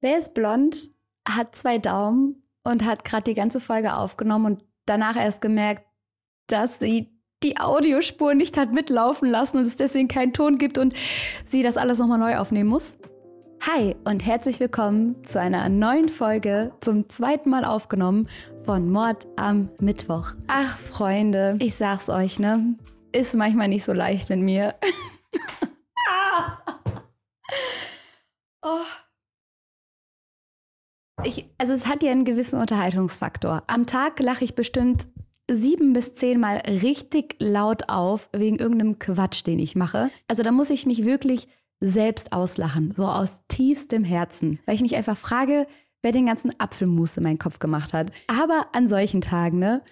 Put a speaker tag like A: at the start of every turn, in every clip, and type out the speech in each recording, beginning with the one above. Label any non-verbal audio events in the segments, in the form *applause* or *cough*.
A: Wer ist blond, hat zwei Daumen und hat gerade die ganze Folge aufgenommen und danach erst gemerkt, dass sie die Audiospur nicht hat mitlaufen lassen und es deswegen keinen Ton gibt und sie das alles nochmal neu aufnehmen muss. Hi und herzlich willkommen zu einer neuen Folge, zum zweiten Mal aufgenommen von Mord am Mittwoch. Ach, Freunde, ich sag's euch, ne? Ist manchmal nicht so leicht mit mir. *laughs* ah. *laughs* oh. Ich, also es hat ja einen gewissen Unterhaltungsfaktor. Am Tag lache ich bestimmt sieben bis zehnmal richtig laut auf wegen irgendeinem Quatsch, den ich mache. Also da muss ich mich wirklich selbst auslachen, so aus tiefstem Herzen, weil ich mich einfach frage, wer den ganzen Apfelmus in meinen Kopf gemacht hat. Aber an solchen Tagen, ne,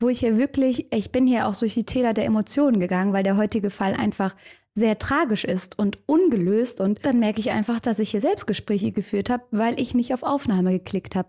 A: wo ich hier wirklich, ich bin hier auch durch die Täler der Emotionen gegangen, weil der heutige Fall einfach sehr tragisch ist und ungelöst. Und dann merke ich einfach, dass ich hier Selbstgespräche geführt habe, weil ich nicht auf Aufnahme geklickt habe.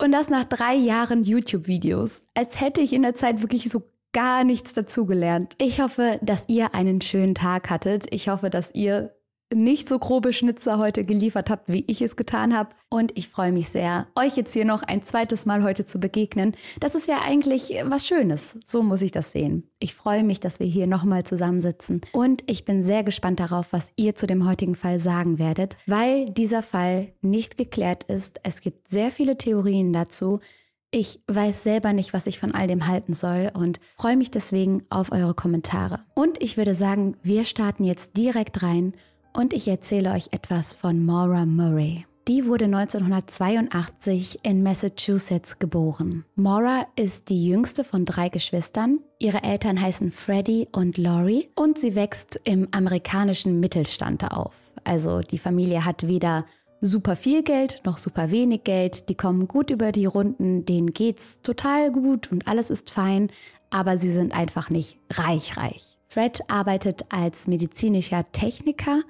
A: Und das nach drei Jahren YouTube-Videos. Als hätte ich in der Zeit wirklich so gar nichts dazugelernt. Ich hoffe, dass ihr einen schönen Tag hattet. Ich hoffe, dass ihr nicht so grobe Schnitzer heute geliefert habt, wie ich es getan habe. Und ich freue mich sehr, euch jetzt hier noch ein zweites Mal heute zu begegnen. Das ist ja eigentlich was Schönes. So muss ich das sehen. Ich freue mich, dass wir hier nochmal zusammensitzen. Und ich bin sehr gespannt darauf, was ihr zu dem heutigen Fall sagen werdet, weil dieser Fall nicht geklärt ist. Es gibt sehr viele Theorien dazu. Ich weiß selber nicht, was ich von all dem halten soll und freue mich deswegen auf eure Kommentare. Und ich würde sagen, wir starten jetzt direkt rein und ich erzähle euch etwas von Maura Murray. Die wurde 1982 in Massachusetts geboren. Maura ist die jüngste von drei Geschwistern. Ihre Eltern heißen Freddie und Laurie und sie wächst im amerikanischen Mittelstand auf. Also die Familie hat weder super viel Geld noch super wenig Geld. Die kommen gut über die Runden, denen geht's total gut und alles ist fein, aber sie sind einfach nicht reich reich. Fred arbeitet als medizinischer Techniker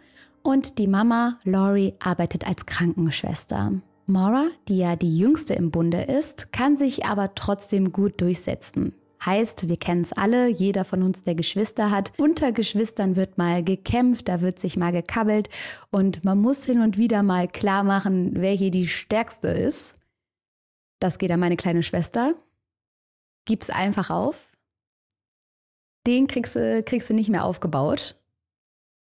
A: und die Mama Laurie arbeitet als Krankenschwester. Maura, die ja die jüngste im Bunde ist, kann sich aber trotzdem gut durchsetzen. Heißt, wir kennen es alle, jeder von uns, der Geschwister hat. Unter Geschwistern wird mal gekämpft, da wird sich mal gekabbelt und man muss hin und wieder mal klar machen, wer hier die Stärkste ist. Das geht an meine kleine Schwester. Gib's einfach auf. Den kriegst du, kriegst du nicht mehr aufgebaut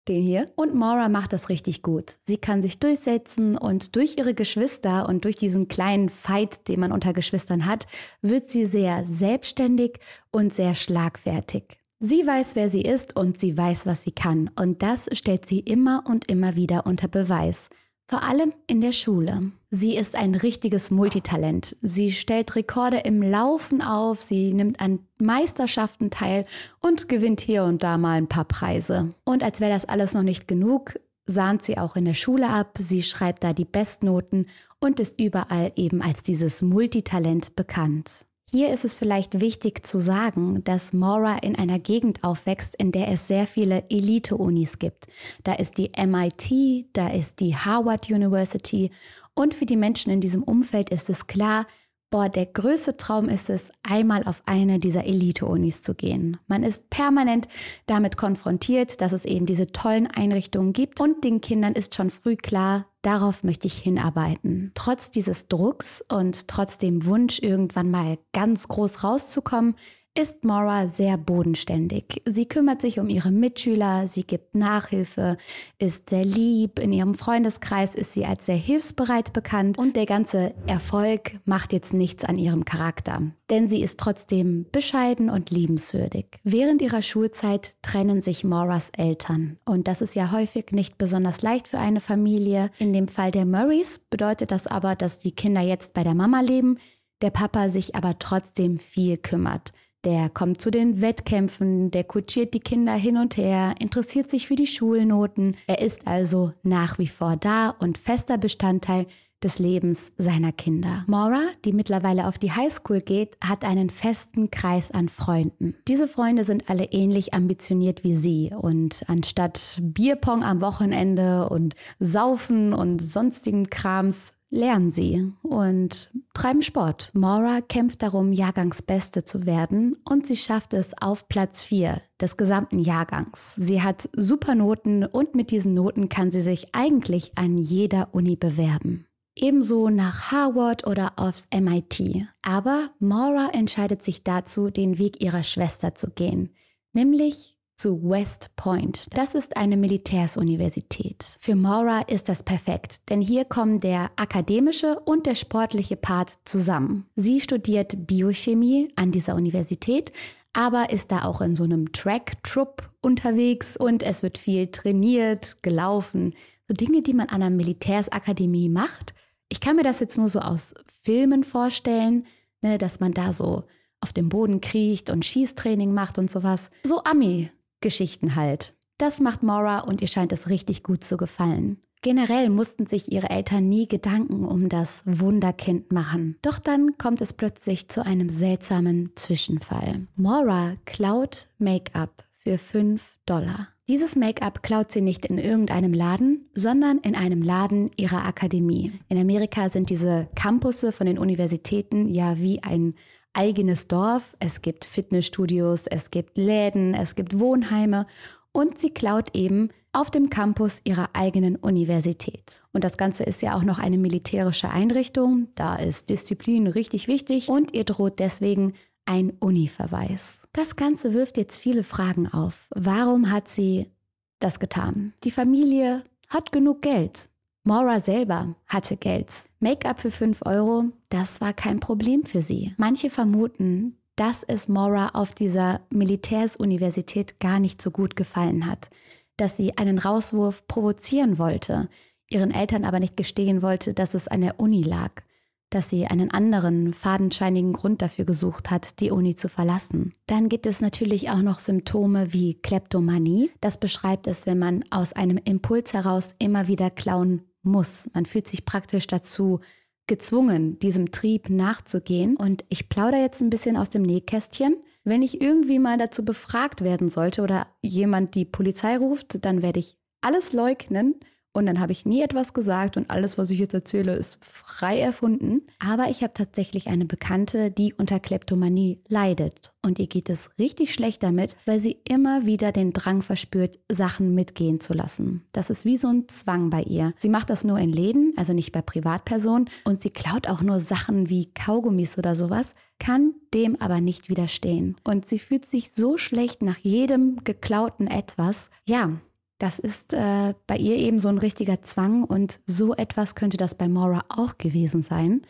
A: den hier. Und Maura macht das richtig gut. Sie kann sich durchsetzen und durch ihre Geschwister und durch diesen kleinen Fight, den man unter Geschwistern hat, wird sie sehr selbstständig und sehr schlagfertig. Sie weiß, wer sie ist und sie weiß, was sie kann. Und das stellt sie immer und immer wieder unter Beweis. Vor allem in der Schule. Sie ist ein richtiges Multitalent. Sie stellt Rekorde im Laufen auf, sie nimmt an Meisterschaften teil und gewinnt hier und da mal ein paar Preise. Und als wäre das alles noch nicht genug, sahnt sie auch in der Schule ab, sie schreibt da die Bestnoten und ist überall eben als dieses Multitalent bekannt. Hier ist es vielleicht wichtig zu sagen, dass Maura in einer Gegend aufwächst, in der es sehr viele Elite-Unis gibt. Da ist die MIT, da ist die Harvard University und für die Menschen in diesem Umfeld ist es klar, boah, der größte Traum ist es, einmal auf eine dieser Elite-Unis zu gehen. Man ist permanent damit konfrontiert, dass es eben diese tollen Einrichtungen gibt und den Kindern ist schon früh klar, darauf möchte ich hinarbeiten. Trotz dieses Drucks und trotz dem Wunsch, irgendwann mal ganz groß rauszukommen, ist Maura sehr bodenständig. Sie kümmert sich um ihre Mitschüler, sie gibt Nachhilfe, ist sehr lieb, in ihrem Freundeskreis ist sie als sehr hilfsbereit bekannt und der ganze Erfolg macht jetzt nichts an ihrem Charakter. Denn sie ist trotzdem bescheiden und liebenswürdig. Während ihrer Schulzeit trennen sich Mauras Eltern und das ist ja häufig nicht besonders leicht für eine Familie. In dem Fall der Murrays bedeutet das aber, dass die Kinder jetzt bei der Mama leben, der Papa sich aber trotzdem viel kümmert. Der kommt zu den Wettkämpfen, der kutschiert die Kinder hin und her, interessiert sich für die Schulnoten. Er ist also nach wie vor da und fester Bestandteil des Lebens seiner Kinder. Maura, die mittlerweile auf die Highschool geht, hat einen festen Kreis an Freunden. Diese Freunde sind alle ähnlich ambitioniert wie sie und anstatt Bierpong am Wochenende und Saufen und sonstigen Krams lernen sie und treiben Sport. Maura kämpft darum, Jahrgangsbeste zu werden und sie schafft es auf Platz 4 des gesamten Jahrgangs. Sie hat super Noten und mit diesen Noten kann sie sich eigentlich an jeder Uni bewerben. Ebenso nach Harvard oder aufs MIT. Aber Maura entscheidet sich dazu, den Weg ihrer Schwester zu gehen, nämlich zu West Point. Das ist eine Militärsuniversität. Für Maura ist das perfekt, denn hier kommen der akademische und der sportliche Part zusammen. Sie studiert Biochemie an dieser Universität, aber ist da auch in so einem Track-Trupp unterwegs und es wird viel trainiert, gelaufen. So Dinge, die man an einer Militärsakademie macht. Ich kann mir das jetzt nur so aus Filmen vorstellen, ne, dass man da so auf dem Boden kriecht und Schießtraining macht und sowas. So Ami Geschichten halt. Das macht Maura und ihr scheint es richtig gut zu gefallen. Generell mussten sich ihre Eltern nie Gedanken um das Wunderkind machen. Doch dann kommt es plötzlich zu einem seltsamen Zwischenfall. Maura klaut Make-up für 5 Dollar. Dieses Make-up klaut sie nicht in irgendeinem Laden, sondern in einem Laden ihrer Akademie. In Amerika sind diese Campusse von den Universitäten ja wie ein eigenes Dorf, es gibt Fitnessstudios, es gibt Läden, es gibt Wohnheime und sie klaut eben auf dem Campus ihrer eigenen Universität. Und das Ganze ist ja auch noch eine militärische Einrichtung, da ist Disziplin richtig wichtig und ihr droht deswegen ein Uni-Verweis. Das Ganze wirft jetzt viele Fragen auf. Warum hat sie das getan? Die Familie hat genug Geld. Maura selber hatte Geld. Make-up für 5 Euro, das war kein Problem für sie. Manche vermuten, dass es Maura auf dieser Militärsuniversität gar nicht so gut gefallen hat, dass sie einen Rauswurf provozieren wollte, ihren Eltern aber nicht gestehen wollte, dass es an der Uni lag, dass sie einen anderen, fadenscheinigen Grund dafür gesucht hat, die Uni zu verlassen. Dann gibt es natürlich auch noch Symptome wie Kleptomanie. Das beschreibt es, wenn man aus einem Impuls heraus immer wieder klauen muss. Man fühlt sich praktisch dazu gezwungen, diesem Trieb nachzugehen. Und ich plaudere jetzt ein bisschen aus dem Nähkästchen. Wenn ich irgendwie mal dazu befragt werden sollte oder jemand die Polizei ruft, dann werde ich alles leugnen und dann habe ich nie etwas gesagt und alles, was ich jetzt erzähle, ist frei erfunden. Aber ich habe tatsächlich eine Bekannte, die unter Kleptomanie leidet. Und ihr geht es richtig schlecht damit, weil sie immer wieder den Drang verspürt, Sachen mitgehen zu lassen. Das ist wie so ein Zwang bei ihr. Sie macht das nur in Läden, also nicht bei Privatpersonen. Und sie klaut auch nur Sachen wie Kaugummis oder sowas, kann dem aber nicht widerstehen. Und sie fühlt sich so schlecht nach jedem geklauten etwas. Ja, das ist äh, bei ihr eben so ein richtiger Zwang und so etwas könnte das bei Maura auch gewesen sein.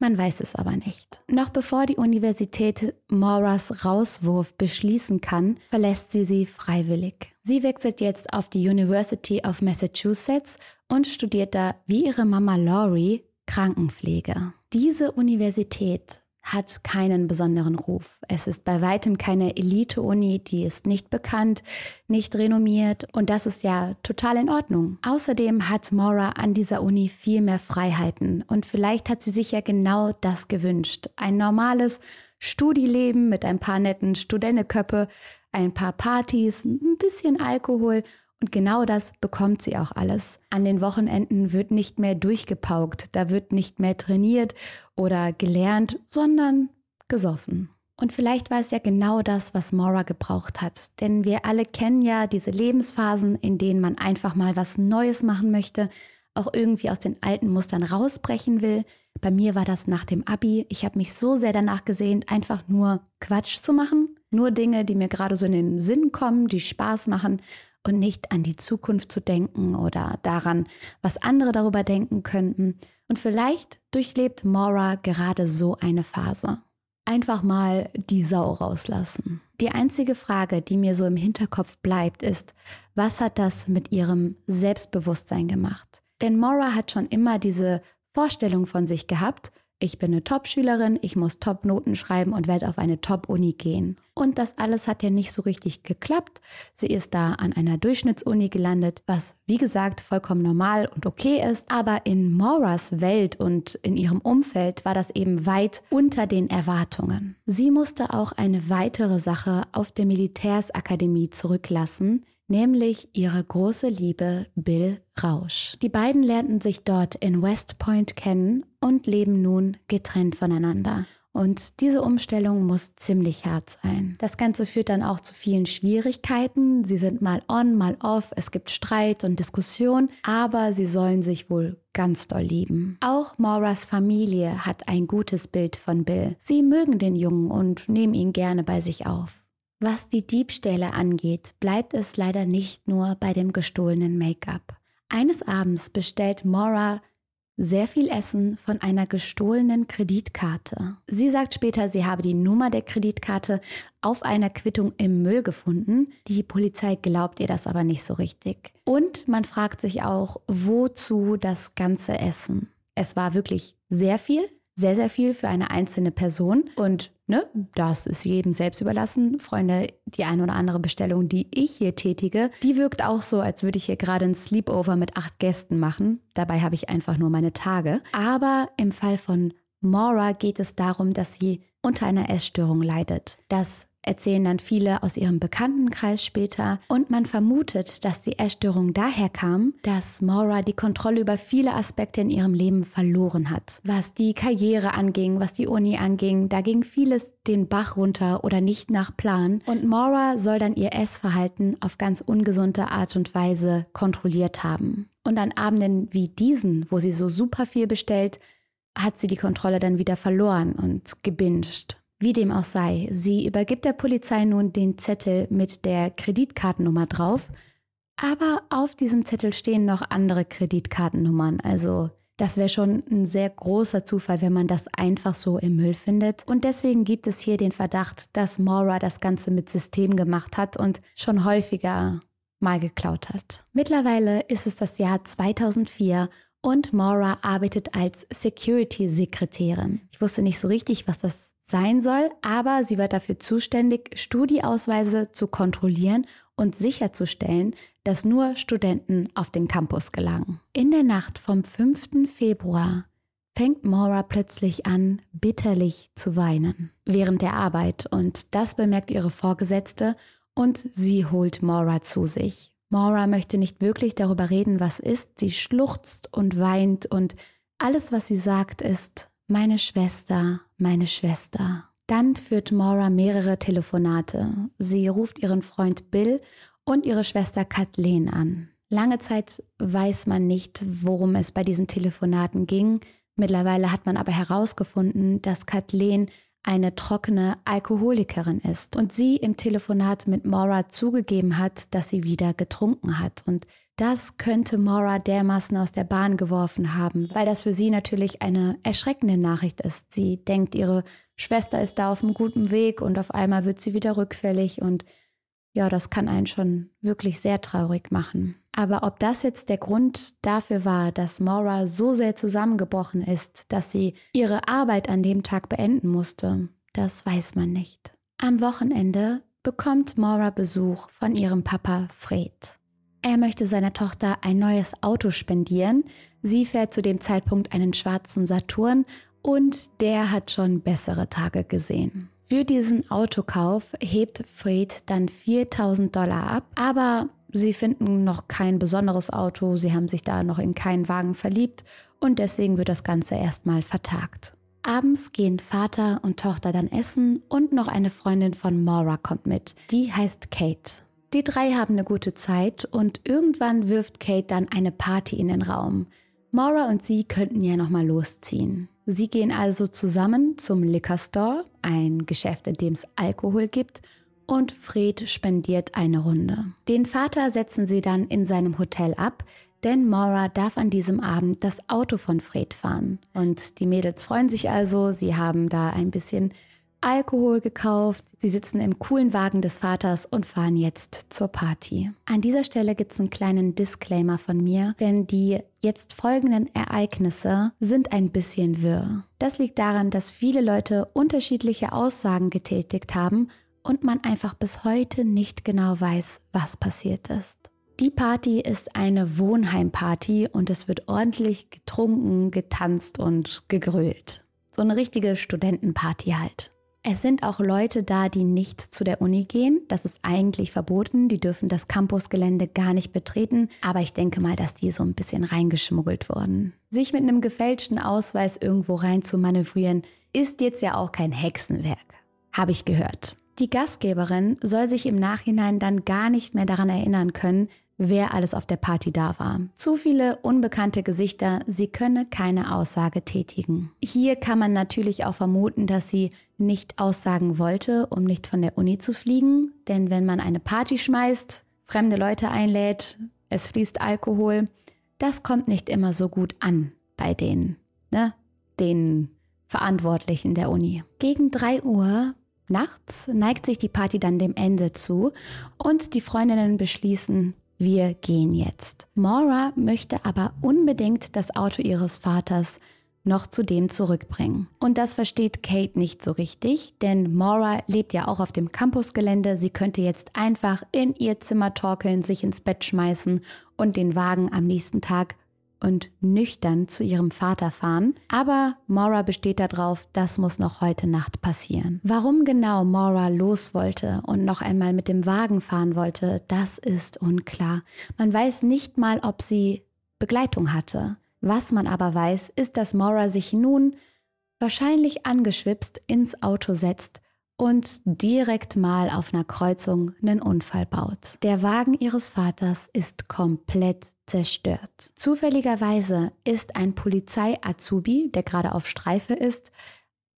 A: Man weiß es aber nicht. Noch bevor die Universität Mauras Rauswurf beschließen kann, verlässt sie sie freiwillig. Sie wechselt jetzt auf die University of Massachusetts und studiert da wie ihre Mama Laurie Krankenpflege. Diese Universität hat keinen besonderen Ruf. Es ist bei weitem keine Elite-Uni, die ist nicht bekannt, nicht renommiert und das ist ja total in Ordnung. Außerdem hat Maura an dieser Uni viel mehr Freiheiten und vielleicht hat sie sich ja genau das gewünscht. Ein normales Studieleben mit ein paar netten Studentenköppe, ein paar Partys, ein bisschen Alkohol und genau das bekommt sie auch alles. An den Wochenenden wird nicht mehr durchgepaukt, da wird nicht mehr trainiert oder gelernt, sondern gesoffen. Und vielleicht war es ja genau das, was Maura gebraucht hat. Denn wir alle kennen ja diese Lebensphasen, in denen man einfach mal was Neues machen möchte, auch irgendwie aus den alten Mustern rausbrechen will. Bei mir war das nach dem ABI. Ich habe mich so sehr danach gesehnt, einfach nur Quatsch zu machen. Nur Dinge, die mir gerade so in den Sinn kommen, die Spaß machen und nicht an die Zukunft zu denken oder daran, was andere darüber denken könnten. Und vielleicht durchlebt Maura gerade so eine Phase. Einfach mal die Sau rauslassen. Die einzige Frage, die mir so im Hinterkopf bleibt, ist, was hat das mit ihrem Selbstbewusstsein gemacht? Denn Maura hat schon immer diese Vorstellung von sich gehabt, ich bin eine Top-Schülerin, ich muss Top-Noten schreiben und werde auf eine Top-Uni gehen. Und das alles hat ja nicht so richtig geklappt. Sie ist da an einer Durchschnittsuni gelandet, was wie gesagt vollkommen normal und okay ist. Aber in Mauras Welt und in ihrem Umfeld war das eben weit unter den Erwartungen. Sie musste auch eine weitere Sache auf der Militärsakademie zurücklassen, nämlich ihre große Liebe Bill Rausch. Die beiden lernten sich dort in West Point kennen und leben nun getrennt voneinander. Und diese Umstellung muss ziemlich hart sein. Das Ganze führt dann auch zu vielen Schwierigkeiten. Sie sind mal on, mal off. Es gibt Streit und Diskussion, aber sie sollen sich wohl ganz doll lieben. Auch Moras Familie hat ein gutes Bild von Bill. Sie mögen den Jungen und nehmen ihn gerne bei sich auf. Was die Diebstähle angeht, bleibt es leider nicht nur bei dem gestohlenen Make-up. Eines Abends bestellt Mora sehr viel Essen von einer gestohlenen Kreditkarte. Sie sagt später, sie habe die Nummer der Kreditkarte auf einer Quittung im Müll gefunden. Die Polizei glaubt ihr das aber nicht so richtig. Und man fragt sich auch, wozu das ganze Essen? Es war wirklich sehr viel, sehr, sehr viel für eine einzelne Person. Und ne, das ist jedem selbst überlassen. Freunde, die eine oder andere Bestellung, die ich hier tätige, die wirkt auch so, als würde ich hier gerade ein Sleepover mit acht Gästen machen. Dabei habe ich einfach nur meine Tage. Aber im Fall von Maura geht es darum, dass sie unter einer Essstörung leidet. Das erzählen dann viele aus ihrem Bekanntenkreis später. Und man vermutet, dass die Essstörung daher kam, dass Maura die Kontrolle über viele Aspekte in ihrem Leben verloren hat. Was die Karriere anging, was die Uni anging, da ging vieles den Bach runter oder nicht nach Plan. Und Maura soll dann ihr Essverhalten auf ganz ungesunde Art und Weise kontrolliert haben. Und an Abenden wie diesen, wo sie so super viel bestellt, hat sie die Kontrolle dann wieder verloren und gebinged. Wie dem auch sei, sie übergibt der Polizei nun den Zettel mit der Kreditkartennummer drauf, aber auf diesem Zettel stehen noch andere Kreditkartennummern, also das wäre schon ein sehr großer Zufall, wenn man das einfach so im Müll findet. Und deswegen gibt es hier den Verdacht, dass Maura das Ganze mit System gemacht hat und schon häufiger mal geklaut hat. Mittlerweile ist es das Jahr 2004 und Maura arbeitet als Security-Sekretärin. Ich wusste nicht so richtig, was das sein soll, aber sie wird dafür zuständig, Studieausweise zu kontrollieren und sicherzustellen, dass nur Studenten auf den Campus gelangen. In der Nacht vom 5. Februar fängt Maura plötzlich an, bitterlich zu weinen während der Arbeit und das bemerkt ihre Vorgesetzte und sie holt Maura zu sich. Maura möchte nicht wirklich darüber reden, was ist, sie schluchzt und weint und alles, was sie sagt, ist, meine Schwester, meine Schwester. Dann führt Maura mehrere Telefonate. Sie ruft ihren Freund Bill und ihre Schwester Kathleen an. Lange Zeit weiß man nicht, worum es bei diesen Telefonaten ging. Mittlerweile hat man aber herausgefunden, dass Kathleen eine trockene Alkoholikerin ist und sie im Telefonat mit Maura zugegeben hat, dass sie wieder getrunken hat. Und das könnte Maura dermaßen aus der Bahn geworfen haben, weil das für sie natürlich eine erschreckende Nachricht ist. Sie denkt, ihre Schwester ist da auf einem guten Weg und auf einmal wird sie wieder rückfällig und ja, das kann einen schon wirklich sehr traurig machen. Aber ob das jetzt der Grund dafür war, dass Maura so sehr zusammengebrochen ist, dass sie ihre Arbeit an dem Tag beenden musste, das weiß man nicht. Am Wochenende bekommt Maura Besuch von ihrem Papa Fred. Er möchte seiner Tochter ein neues Auto spendieren. Sie fährt zu dem Zeitpunkt einen schwarzen Saturn und der hat schon bessere Tage gesehen. Für diesen Autokauf hebt Fred dann 4000 Dollar ab, aber sie finden noch kein besonderes Auto, sie haben sich da noch in keinen Wagen verliebt und deswegen wird das Ganze erstmal vertagt. Abends gehen Vater und Tochter dann essen und noch eine Freundin von Maura kommt mit. Die heißt Kate. Die drei haben eine gute Zeit und irgendwann wirft Kate dann eine Party in den Raum. Maura und sie könnten ja nochmal losziehen. Sie gehen also zusammen zum Liquor Store, ein Geschäft, in dem es Alkohol gibt, und Fred spendiert eine Runde. Den Vater setzen sie dann in seinem Hotel ab, denn Maura darf an diesem Abend das Auto von Fred fahren. Und die Mädels freuen sich also, sie haben da ein bisschen Alkohol gekauft. Sie sitzen im coolen Wagen des Vaters und fahren jetzt zur Party. An dieser Stelle gibt es einen kleinen Disclaimer von mir, denn die jetzt folgenden Ereignisse sind ein bisschen wirr. Das liegt daran, dass viele Leute unterschiedliche Aussagen getätigt haben und man einfach bis heute nicht genau weiß, was passiert ist. Die Party ist eine Wohnheimparty und es wird ordentlich getrunken, getanzt und gegrölt. So eine richtige Studentenparty halt. Es sind auch Leute da, die nicht zu der Uni gehen. Das ist eigentlich verboten. Die dürfen das Campusgelände gar nicht betreten. Aber ich denke mal, dass die so ein bisschen reingeschmuggelt wurden. Sich mit einem gefälschten Ausweis irgendwo rein zu manövrieren, ist jetzt ja auch kein Hexenwerk. Habe ich gehört. Die Gastgeberin soll sich im Nachhinein dann gar nicht mehr daran erinnern können, wer alles auf der Party da war. Zu viele unbekannte Gesichter, sie könne keine Aussage tätigen. Hier kann man natürlich auch vermuten, dass sie nicht aussagen wollte, um nicht von der Uni zu fliegen. Denn wenn man eine Party schmeißt, fremde Leute einlädt, es fließt Alkohol, das kommt nicht immer so gut an bei den, ne, den Verantwortlichen der Uni. Gegen 3 Uhr Nachts neigt sich die Party dann dem Ende zu und die Freundinnen beschließen, wir gehen jetzt. Maura möchte aber unbedingt das Auto ihres Vaters noch zu dem zurückbringen. Und das versteht Kate nicht so richtig, denn Maura lebt ja auch auf dem Campusgelände. Sie könnte jetzt einfach in ihr Zimmer torkeln, sich ins Bett schmeißen und den Wagen am nächsten Tag und nüchtern zu ihrem Vater fahren, aber Maura besteht darauf, das muss noch heute Nacht passieren. Warum genau Maura los wollte und noch einmal mit dem Wagen fahren wollte, das ist unklar. Man weiß nicht mal, ob sie Begleitung hatte. Was man aber weiß, ist, dass Maura sich nun wahrscheinlich angeschwipst ins Auto setzt und direkt mal auf einer Kreuzung einen Unfall baut. Der Wagen ihres Vaters ist komplett zerstört. Zufälligerweise ist ein Polizei-Azubi, der gerade auf Streife ist,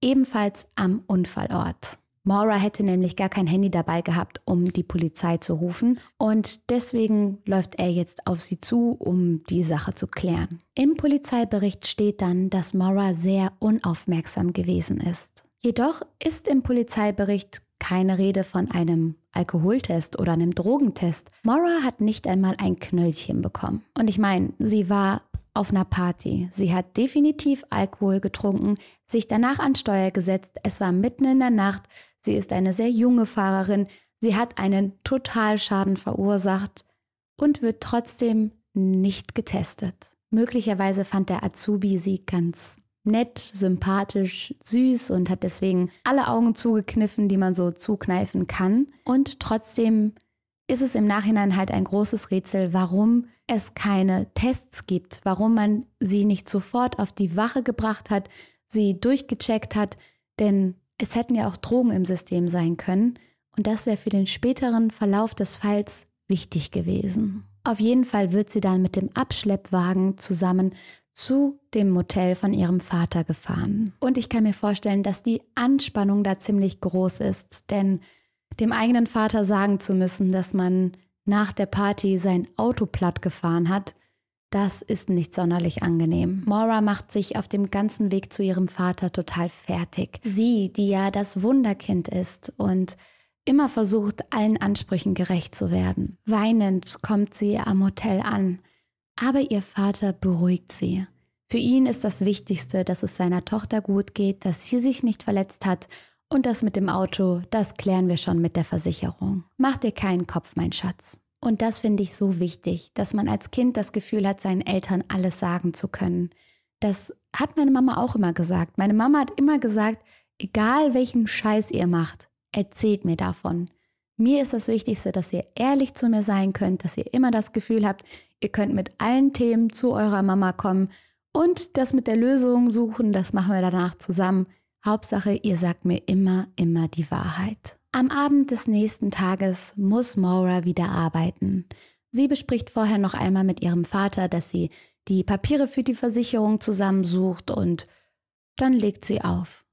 A: ebenfalls am Unfallort. Maura hätte nämlich gar kein Handy dabei gehabt, um die Polizei zu rufen und deswegen läuft er jetzt auf sie zu, um die Sache zu klären. Im Polizeibericht steht dann, dass Maura sehr unaufmerksam gewesen ist. Jedoch ist im Polizeibericht keine Rede von einem Alkoholtest oder einem Drogentest. Maura hat nicht einmal ein Knöllchen bekommen. Und ich meine, sie war auf einer Party. Sie hat definitiv Alkohol getrunken, sich danach an Steuer gesetzt. Es war mitten in der Nacht. Sie ist eine sehr junge Fahrerin. Sie hat einen Totalschaden verursacht und wird trotzdem nicht getestet. Möglicherweise fand der Azubi sie ganz nett, sympathisch, süß und hat deswegen alle Augen zugekniffen, die man so zukneifen kann. Und trotzdem ist es im Nachhinein halt ein großes Rätsel, warum es keine Tests gibt, warum man sie nicht sofort auf die Wache gebracht hat, sie durchgecheckt hat, denn es hätten ja auch Drogen im System sein können und das wäre für den späteren Verlauf des Falls wichtig gewesen. Auf jeden Fall wird sie dann mit dem Abschleppwagen zusammen zu dem Motel von ihrem Vater gefahren. Und ich kann mir vorstellen, dass die Anspannung da ziemlich groß ist, denn dem eigenen Vater sagen zu müssen, dass man nach der Party sein Auto platt gefahren hat, das ist nicht sonderlich angenehm. Maura macht sich auf dem ganzen Weg zu ihrem Vater total fertig. Sie, die ja das Wunderkind ist und immer versucht, allen Ansprüchen gerecht zu werden. Weinend kommt sie am Hotel an aber ihr Vater beruhigt sie. Für ihn ist das Wichtigste, dass es seiner Tochter gut geht, dass sie sich nicht verletzt hat und das mit dem Auto, das klären wir schon mit der Versicherung. Mach dir keinen Kopf, mein Schatz. Und das finde ich so wichtig, dass man als Kind das Gefühl hat, seinen Eltern alles sagen zu können. Das hat meine Mama auch immer gesagt. Meine Mama hat immer gesagt, egal welchen Scheiß ihr macht, erzählt mir davon. Mir ist das Wichtigste, dass ihr ehrlich zu mir sein könnt, dass ihr immer das Gefühl habt, ihr könnt mit allen Themen zu eurer Mama kommen und das mit der Lösung suchen, das machen wir danach zusammen. Hauptsache, ihr sagt mir immer, immer die Wahrheit. Am Abend des nächsten Tages muss Maura wieder arbeiten. Sie bespricht vorher noch einmal mit ihrem Vater, dass sie die Papiere für die Versicherung zusammensucht und dann legt sie auf.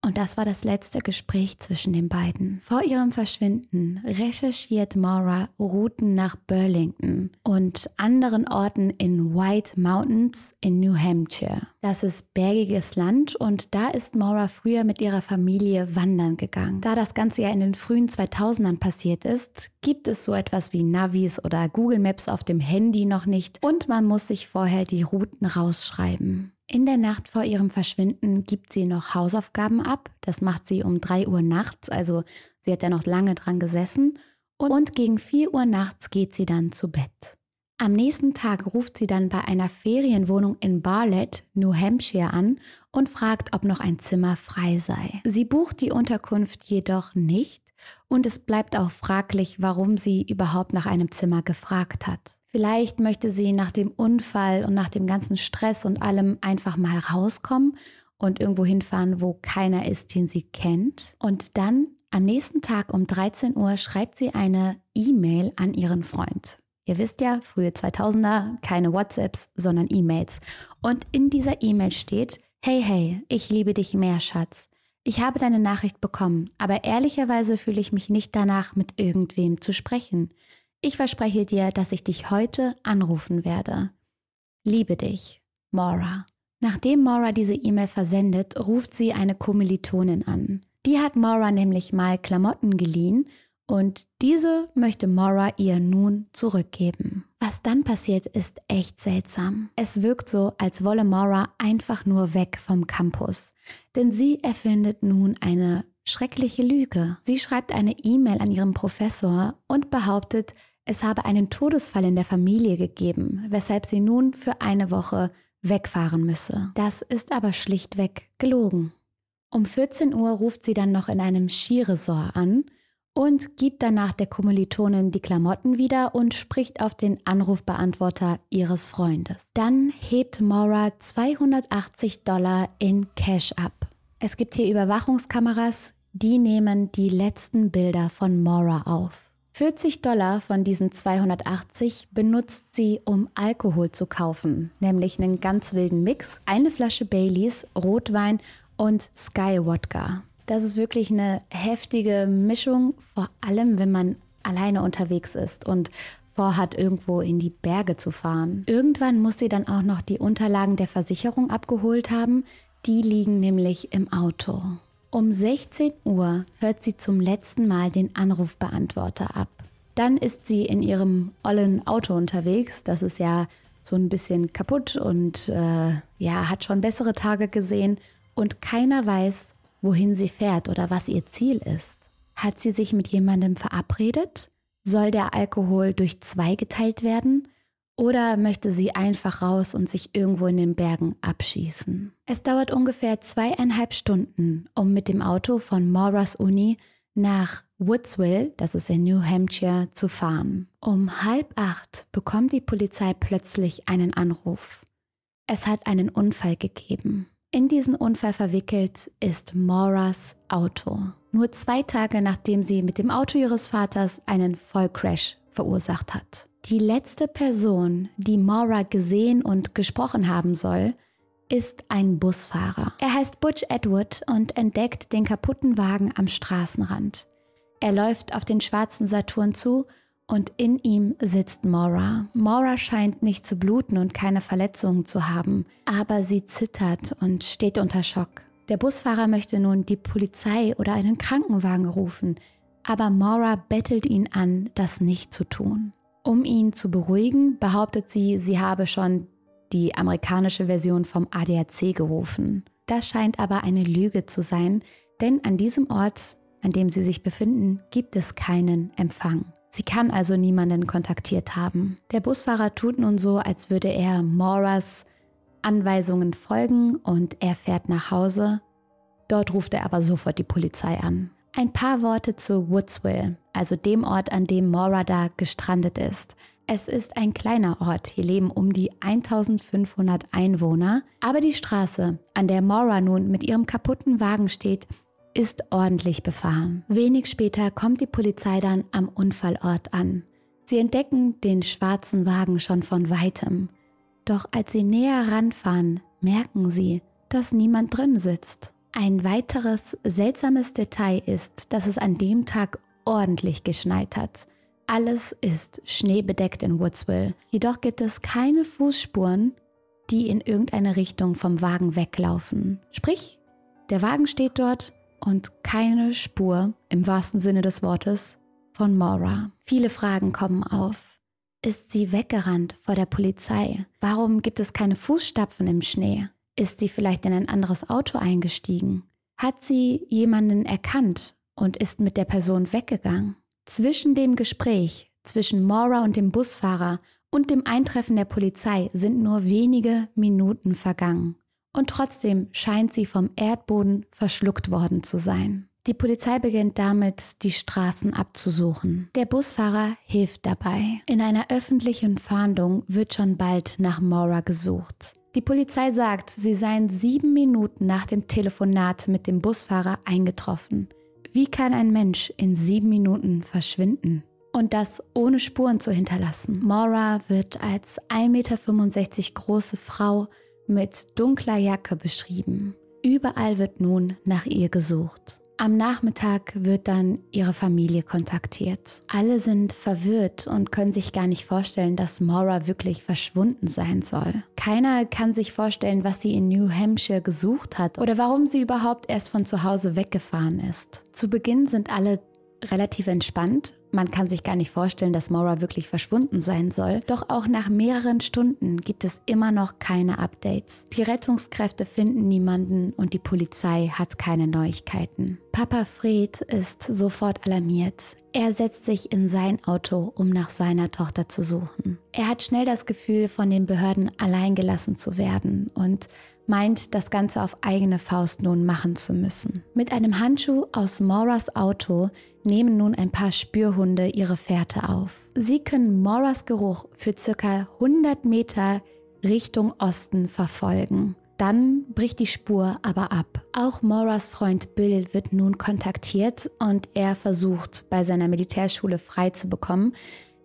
A: Und das war das letzte Gespräch zwischen den beiden. Vor ihrem Verschwinden recherchiert Maura Routen nach Burlington und anderen Orten in White Mountains in New Hampshire. Das ist bergiges Land und da ist Maura früher mit ihrer Familie wandern gegangen. Da das Ganze ja in den frühen 2000ern passiert ist, gibt es so etwas wie Navis oder Google Maps auf dem Handy noch nicht und man muss sich vorher die Routen rausschreiben. In der Nacht vor ihrem Verschwinden gibt sie noch Hausaufgaben ab. Das macht sie um 3 Uhr nachts, also sie hat ja noch lange dran gesessen. Und gegen 4 Uhr nachts geht sie dann zu Bett. Am nächsten Tag ruft sie dann bei einer Ferienwohnung in Barlett, New Hampshire an und fragt, ob noch ein Zimmer frei sei. Sie bucht die Unterkunft jedoch nicht und es bleibt auch fraglich, warum sie überhaupt nach einem Zimmer gefragt hat. Vielleicht möchte sie nach dem Unfall und nach dem ganzen Stress und allem einfach mal rauskommen und irgendwo hinfahren, wo keiner ist, den sie kennt. Und dann am nächsten Tag um 13 Uhr schreibt sie eine E-Mail an ihren Freund. Ihr wisst ja, frühe 2000er, keine WhatsApps, sondern E-Mails. Und in dieser E-Mail steht, hey, hey, ich liebe dich mehr, Schatz. Ich habe deine Nachricht bekommen, aber ehrlicherweise fühle ich mich nicht danach, mit irgendwem zu sprechen. Ich verspreche dir, dass ich dich heute anrufen werde. Liebe dich, Maura. Nachdem Maura diese E-Mail versendet, ruft sie eine Kommilitonin an. Die hat Maura nämlich mal Klamotten geliehen und diese möchte Maura ihr nun zurückgeben. Was dann passiert, ist echt seltsam. Es wirkt so, als wolle Maura einfach nur weg vom Campus. Denn sie erfindet nun eine schreckliche Lüge. Sie schreibt eine E-Mail an ihren Professor und behauptet, es habe einen Todesfall in der Familie gegeben, weshalb sie nun für eine Woche wegfahren müsse. Das ist aber schlichtweg gelogen. Um 14 Uhr ruft sie dann noch in einem Skiresort an und gibt danach der Kommilitonin die Klamotten wieder und spricht auf den Anrufbeantworter ihres Freundes. Dann hebt Maura 280 Dollar in Cash ab. Es gibt hier Überwachungskameras, die nehmen die letzten Bilder von Maura auf. 40 Dollar von diesen 280 benutzt sie, um Alkohol zu kaufen, nämlich einen ganz wilden Mix, eine Flasche Baileys, Rotwein und Sky Wodka. Das ist wirklich eine heftige Mischung, vor allem wenn man alleine unterwegs ist und vorhat, irgendwo in die Berge zu fahren. Irgendwann muss sie dann auch noch die Unterlagen der Versicherung abgeholt haben. Die liegen nämlich im Auto. Um 16 Uhr hört sie zum letzten Mal den Anrufbeantworter ab. Dann ist sie in ihrem ollen Auto unterwegs. Das ist ja so ein bisschen kaputt und äh, ja, hat schon bessere Tage gesehen. Und keiner weiß, wohin sie fährt oder was ihr Ziel ist. Hat sie sich mit jemandem verabredet? Soll der Alkohol durch zwei geteilt werden? Oder möchte sie einfach raus und sich irgendwo in den Bergen abschießen? Es dauert ungefähr zweieinhalb Stunden, um mit dem Auto von Moras Uni nach Woodsville, das ist in New Hampshire, zu fahren. Um halb acht bekommt die Polizei plötzlich einen Anruf. Es hat einen Unfall gegeben. In diesen Unfall verwickelt ist Moras Auto. Nur zwei Tage nachdem sie mit dem Auto ihres Vaters einen Vollcrash verursacht hat. Die letzte Person, die Maura gesehen und gesprochen haben soll, ist ein Busfahrer. Er heißt Butch Edward und entdeckt den kaputten Wagen am Straßenrand. Er läuft auf den schwarzen Saturn zu und in ihm sitzt Maura. Maura scheint nicht zu bluten und keine Verletzungen zu haben, aber sie zittert und steht unter Schock. Der Busfahrer möchte nun die Polizei oder einen Krankenwagen rufen, aber Maura bettelt ihn an, das nicht zu tun. Um ihn zu beruhigen, behauptet sie, sie habe schon die amerikanische Version vom ADAC gerufen. Das scheint aber eine Lüge zu sein, denn an diesem Ort, an dem sie sich befinden, gibt es keinen Empfang. Sie kann also niemanden kontaktiert haben. Der Busfahrer tut nun so, als würde er Moras Anweisungen folgen und er fährt nach Hause. Dort ruft er aber sofort die Polizei an. Ein paar Worte zu Woodsville, also dem Ort, an dem Mora da gestrandet ist. Es ist ein kleiner Ort, hier leben um die 1500 Einwohner, aber die Straße, an der Mora nun mit ihrem kaputten Wagen steht, ist ordentlich befahren. Wenig später kommt die Polizei dann am Unfallort an. Sie entdecken den schwarzen Wagen schon von weitem. Doch als sie näher ranfahren, merken sie, dass niemand drin sitzt. Ein weiteres seltsames Detail ist, dass es an dem Tag ordentlich geschneit hat. Alles ist schneebedeckt in Woodsville, jedoch gibt es keine Fußspuren, die in irgendeine Richtung vom Wagen weglaufen. Sprich, der Wagen steht dort und keine Spur im wahrsten Sinne des Wortes von Maura. Viele Fragen kommen auf. Ist sie weggerannt vor der Polizei? Warum gibt es keine Fußstapfen im Schnee? Ist sie vielleicht in ein anderes Auto eingestiegen? Hat sie jemanden erkannt und ist mit der Person weggegangen? Zwischen dem Gespräch zwischen Maura und dem Busfahrer und dem Eintreffen der Polizei sind nur wenige Minuten vergangen. Und trotzdem scheint sie vom Erdboden verschluckt worden zu sein. Die Polizei beginnt damit, die Straßen abzusuchen. Der Busfahrer hilft dabei. In einer öffentlichen Fahndung wird schon bald nach Maura gesucht. Die Polizei sagt, sie seien sieben Minuten nach dem Telefonat mit dem Busfahrer eingetroffen. Wie kann ein Mensch in sieben Minuten verschwinden? Und das ohne Spuren zu hinterlassen. Maura wird als 1,65 Meter große Frau mit dunkler Jacke beschrieben. Überall wird nun nach ihr gesucht. Am Nachmittag wird dann ihre Familie kontaktiert. Alle sind verwirrt und können sich gar nicht vorstellen, dass Maura wirklich verschwunden sein soll. Keiner kann sich vorstellen, was sie in New Hampshire gesucht hat oder warum sie überhaupt erst von zu Hause weggefahren ist. Zu Beginn sind alle relativ entspannt. Man kann sich gar nicht vorstellen, dass Maura wirklich verschwunden sein soll. Doch auch nach mehreren Stunden gibt es immer noch keine Updates. Die Rettungskräfte finden niemanden und die Polizei hat keine Neuigkeiten. Papa Fred ist sofort alarmiert. Er setzt sich in sein Auto, um nach seiner Tochter zu suchen. Er hat schnell das Gefühl, von den Behörden alleingelassen zu werden und meint, das Ganze auf eigene Faust nun machen zu müssen. Mit einem Handschuh aus Moras Auto nehmen nun ein paar Spürhunde ihre Fährte auf. Sie können Moras Geruch für circa 100 Meter Richtung Osten verfolgen. Dann bricht die Spur aber ab. Auch Moras Freund Bill wird nun kontaktiert und er versucht, bei seiner Militärschule frei zu bekommen,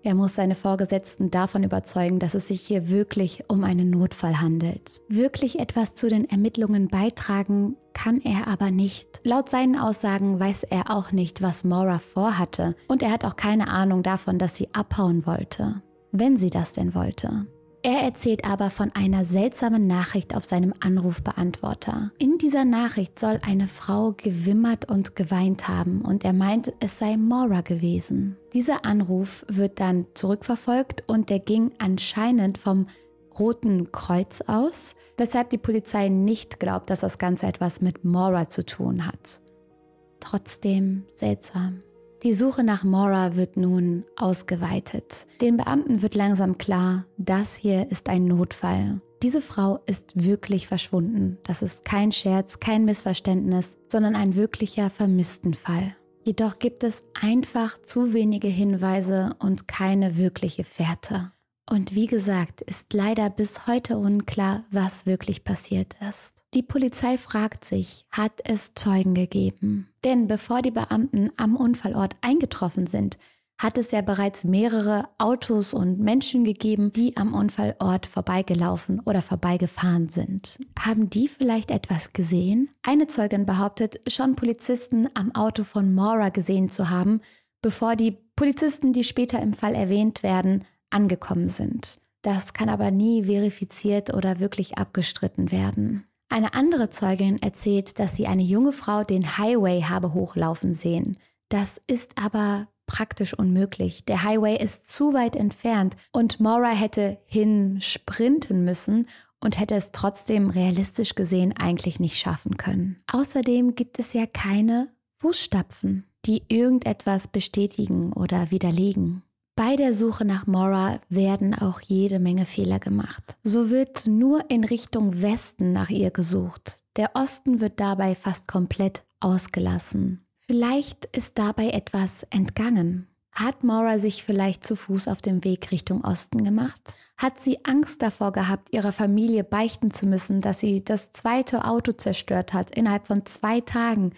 A: er muss seine Vorgesetzten davon überzeugen, dass es sich hier wirklich um einen Notfall handelt. Wirklich etwas zu den Ermittlungen beitragen kann er aber nicht. Laut seinen Aussagen weiß er auch nicht, was Maura vorhatte und er hat auch keine Ahnung davon, dass sie abhauen wollte. Wenn sie das denn wollte. Er erzählt aber von einer seltsamen Nachricht auf seinem Anrufbeantworter. In dieser Nachricht soll eine Frau gewimmert und geweint haben und er meint, es sei Maura gewesen. Dieser Anruf wird dann zurückverfolgt und der ging anscheinend vom Roten Kreuz aus, weshalb die Polizei nicht glaubt, dass das Ganze etwas mit Maura zu tun hat. Trotzdem seltsam. Die Suche nach Maura wird nun ausgeweitet. Den Beamten wird langsam klar, das hier ist ein Notfall. Diese Frau ist wirklich verschwunden. Das ist kein Scherz, kein Missverständnis, sondern ein wirklicher Vermisstenfall. Jedoch gibt es einfach zu wenige Hinweise und keine wirkliche Fährte. Und wie gesagt, ist leider bis heute unklar, was wirklich passiert ist. Die Polizei fragt sich, hat es Zeugen gegeben? Denn bevor die Beamten am Unfallort eingetroffen sind, hat es ja bereits mehrere Autos und Menschen gegeben, die am Unfallort vorbeigelaufen oder vorbeigefahren sind. Haben die vielleicht etwas gesehen? Eine Zeugin behauptet, schon Polizisten am Auto von Maura gesehen zu haben, bevor die Polizisten, die später im Fall erwähnt werden, angekommen sind. Das kann aber nie verifiziert oder wirklich abgestritten werden. Eine andere Zeugin erzählt, dass sie eine junge Frau den Highway habe hochlaufen sehen. Das ist aber praktisch unmöglich. Der Highway ist zu weit entfernt und Maura hätte hin sprinten müssen und hätte es trotzdem realistisch gesehen eigentlich nicht schaffen können. Außerdem gibt es ja keine Fußstapfen, die irgendetwas bestätigen oder widerlegen. Bei der Suche nach Mora werden auch jede Menge Fehler gemacht. So wird nur in Richtung Westen nach ihr gesucht. Der Osten wird dabei fast komplett ausgelassen. Vielleicht ist dabei etwas entgangen. Hat Mora sich vielleicht zu Fuß auf dem Weg Richtung Osten gemacht? Hat sie Angst davor gehabt, ihrer Familie beichten zu müssen, dass sie das zweite Auto zerstört hat innerhalb von zwei Tagen?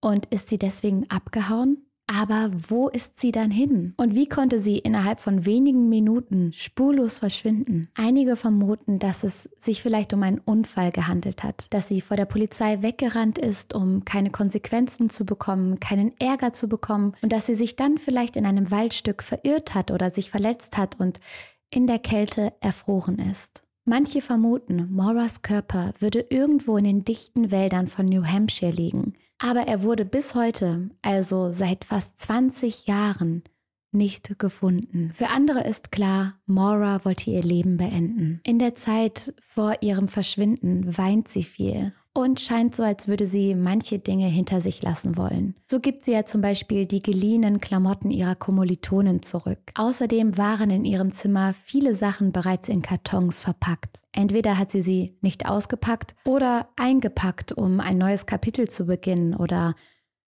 A: Und ist sie deswegen abgehauen? Aber wo ist sie dann hin? Und wie konnte sie innerhalb von wenigen Minuten spurlos verschwinden? Einige vermuten, dass es sich vielleicht um einen Unfall gehandelt hat, dass sie vor der Polizei weggerannt ist, um keine Konsequenzen zu bekommen, keinen Ärger zu bekommen und dass sie sich dann vielleicht in einem Waldstück verirrt hat oder sich verletzt hat und in der Kälte erfroren ist. Manche vermuten, Moras Körper würde irgendwo in den dichten Wäldern von New Hampshire liegen. Aber er wurde bis heute, also seit fast 20 Jahren, nicht gefunden. Für andere ist klar, Maura wollte ihr Leben beenden. In der Zeit vor ihrem Verschwinden weint sie viel und scheint so, als würde sie manche Dinge hinter sich lassen wollen. So gibt sie ja zum Beispiel die geliehenen Klamotten ihrer Kommilitonen zurück. Außerdem waren in ihrem Zimmer viele Sachen bereits in Kartons verpackt. Entweder hat sie sie nicht ausgepackt oder eingepackt, um ein neues Kapitel zu beginnen oder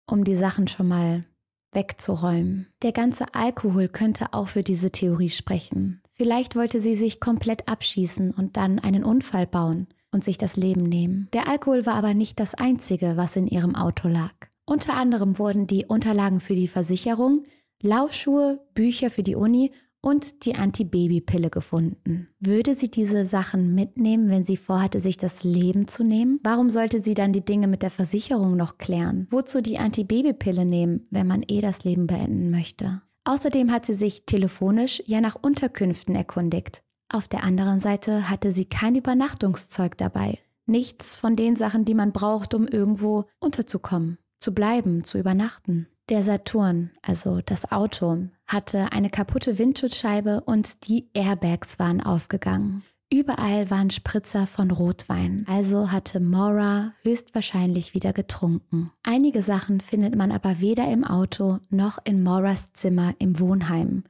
A: um die Sachen schon mal wegzuräumen. Der ganze Alkohol könnte auch für diese Theorie sprechen. Vielleicht wollte sie sich komplett abschießen und dann einen Unfall bauen und sich das Leben nehmen. Der Alkohol war aber nicht das Einzige, was in ihrem Auto lag. Unter anderem wurden die Unterlagen für die Versicherung, Laufschuhe, Bücher für die Uni und die Antibabypille gefunden. Würde sie diese Sachen mitnehmen, wenn sie vorhatte, sich das Leben zu nehmen? Warum sollte sie dann die Dinge mit der Versicherung noch klären? Wozu die Antibabypille nehmen, wenn man eh das Leben beenden möchte? Außerdem hat sie sich telefonisch ja nach Unterkünften erkundigt. Auf der anderen Seite hatte sie kein Übernachtungszeug dabei. Nichts von den Sachen, die man braucht, um irgendwo unterzukommen, zu bleiben, zu übernachten. Der Saturn, also das Auto, hatte eine kaputte Windschutzscheibe und die Airbags waren aufgegangen. Überall waren Spritzer von Rotwein, also hatte Maura höchstwahrscheinlich wieder getrunken. Einige Sachen findet man aber weder im Auto noch in Mauras Zimmer im Wohnheim,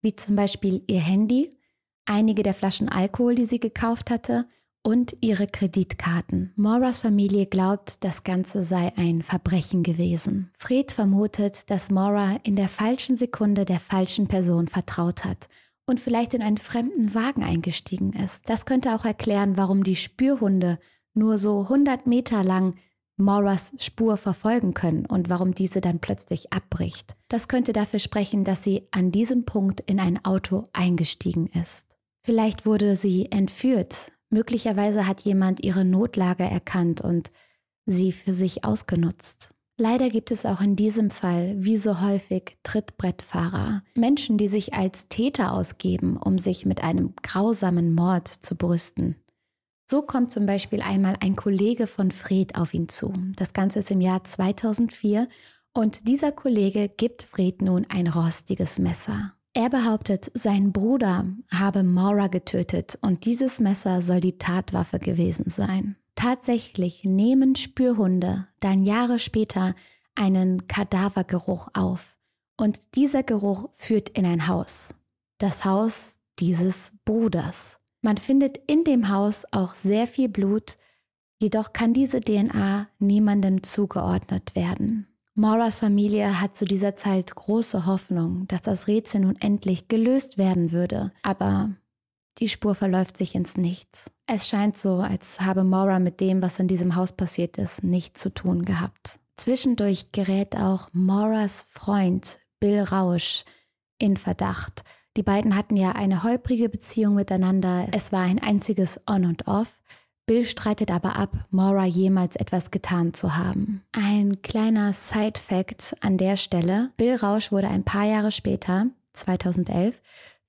A: wie zum Beispiel ihr Handy, einige der Flaschen Alkohol, die sie gekauft hatte, und ihre Kreditkarten. Mauras Familie glaubt, das Ganze sei ein Verbrechen gewesen. Fred vermutet, dass Maura in der falschen Sekunde der falschen Person vertraut hat und vielleicht in einen fremden Wagen eingestiegen ist. Das könnte auch erklären, warum die Spürhunde nur so 100 Meter lang Mauras Spur verfolgen können und warum diese dann plötzlich abbricht. Das könnte dafür sprechen, dass sie an diesem Punkt in ein Auto eingestiegen ist. Vielleicht wurde sie entführt. Möglicherweise hat jemand ihre Notlage erkannt und sie für sich ausgenutzt. Leider gibt es auch in diesem Fall, wie so häufig, Trittbrettfahrer, Menschen, die sich als Täter ausgeben, um sich mit einem grausamen Mord zu brüsten. So kommt zum Beispiel einmal ein Kollege von Fred auf ihn zu. Das Ganze ist im Jahr 2004 und dieser Kollege gibt Fred nun ein rostiges Messer. Er behauptet, sein Bruder habe Maura getötet und dieses Messer soll die Tatwaffe gewesen sein. Tatsächlich nehmen Spürhunde dann Jahre später einen Kadavergeruch auf. Und dieser Geruch führt in ein Haus. Das Haus dieses Bruders. Man findet in dem Haus auch sehr viel Blut, jedoch kann diese DNA niemandem zugeordnet werden. Mauras Familie hat zu dieser Zeit große Hoffnung, dass das Rätsel nun endlich gelöst werden würde, aber die Spur verläuft sich ins Nichts. Es scheint so, als habe Maura mit dem, was in diesem Haus passiert ist, nichts zu tun gehabt. Zwischendurch gerät auch Mauras Freund Bill Rausch in Verdacht. Die beiden hatten ja eine holprige Beziehung miteinander. Es war ein einziges On und Off. Bill streitet aber ab, Maura jemals etwas getan zu haben. Ein kleiner Side-Fact an der Stelle. Bill Rausch wurde ein paar Jahre später, 2011,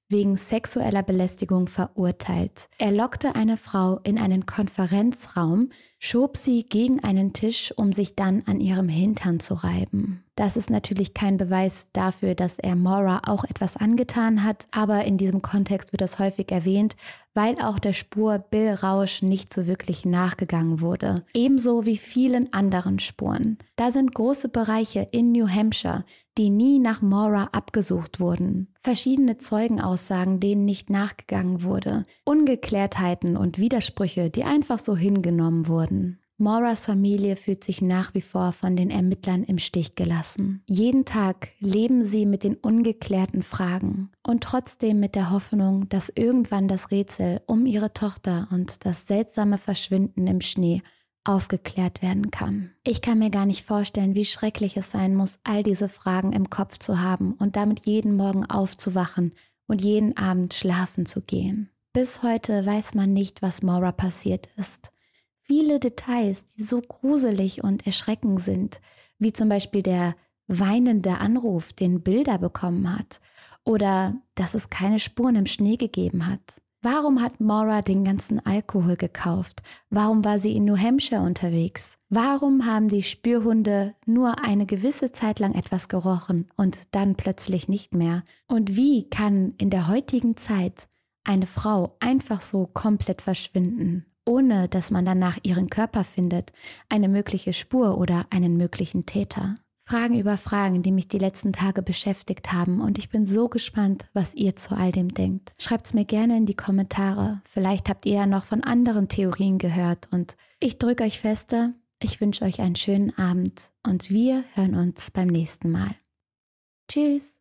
A: wegen sexueller Belästigung verurteilt. Er lockte eine Frau in einen Konferenzraum, schob sie gegen einen Tisch, um sich dann an ihrem Hintern zu reiben. Das ist natürlich kein Beweis dafür, dass er Maura auch etwas angetan hat, aber in diesem Kontext wird das häufig erwähnt, weil auch der Spur Bill Rausch nicht so wirklich nachgegangen wurde. Ebenso wie vielen anderen Spuren. Da sind große Bereiche in New Hampshire, die nie nach Maura abgesucht wurden. Verschiedene Zeugenaussagen, denen nicht nachgegangen wurde. Ungeklärtheiten und Widersprüche, die einfach so hingenommen wurden. Mauras Familie fühlt sich nach wie vor von den Ermittlern im Stich gelassen. Jeden Tag leben sie mit den ungeklärten Fragen und trotzdem mit der Hoffnung, dass irgendwann das Rätsel um ihre Tochter und das seltsame Verschwinden im Schnee aufgeklärt werden kann. Ich kann mir gar nicht vorstellen, wie schrecklich es sein muss, all diese Fragen im Kopf zu haben und damit jeden Morgen aufzuwachen und jeden Abend schlafen zu gehen. Bis heute weiß man nicht, was Maura passiert ist viele Details, die so gruselig und erschreckend sind, wie zum Beispiel der weinende Anruf, den Bilder bekommen hat, oder dass es keine Spuren im Schnee gegeben hat. Warum hat Maura den ganzen Alkohol gekauft? Warum war sie in New Hampshire unterwegs? Warum haben die Spürhunde nur eine gewisse Zeit lang etwas gerochen und dann plötzlich nicht mehr? Und wie kann in der heutigen Zeit eine Frau einfach so komplett verschwinden? ohne dass man danach ihren Körper findet, eine mögliche Spur oder einen möglichen Täter. Fragen über Fragen, die mich die letzten Tage beschäftigt haben und ich bin so gespannt, was ihr zu all dem denkt. Schreibt's mir gerne in die Kommentare. Vielleicht habt ihr ja noch von anderen Theorien gehört und ich drücke euch fester. Ich wünsche euch einen schönen Abend und wir hören uns beim nächsten Mal. Tschüss.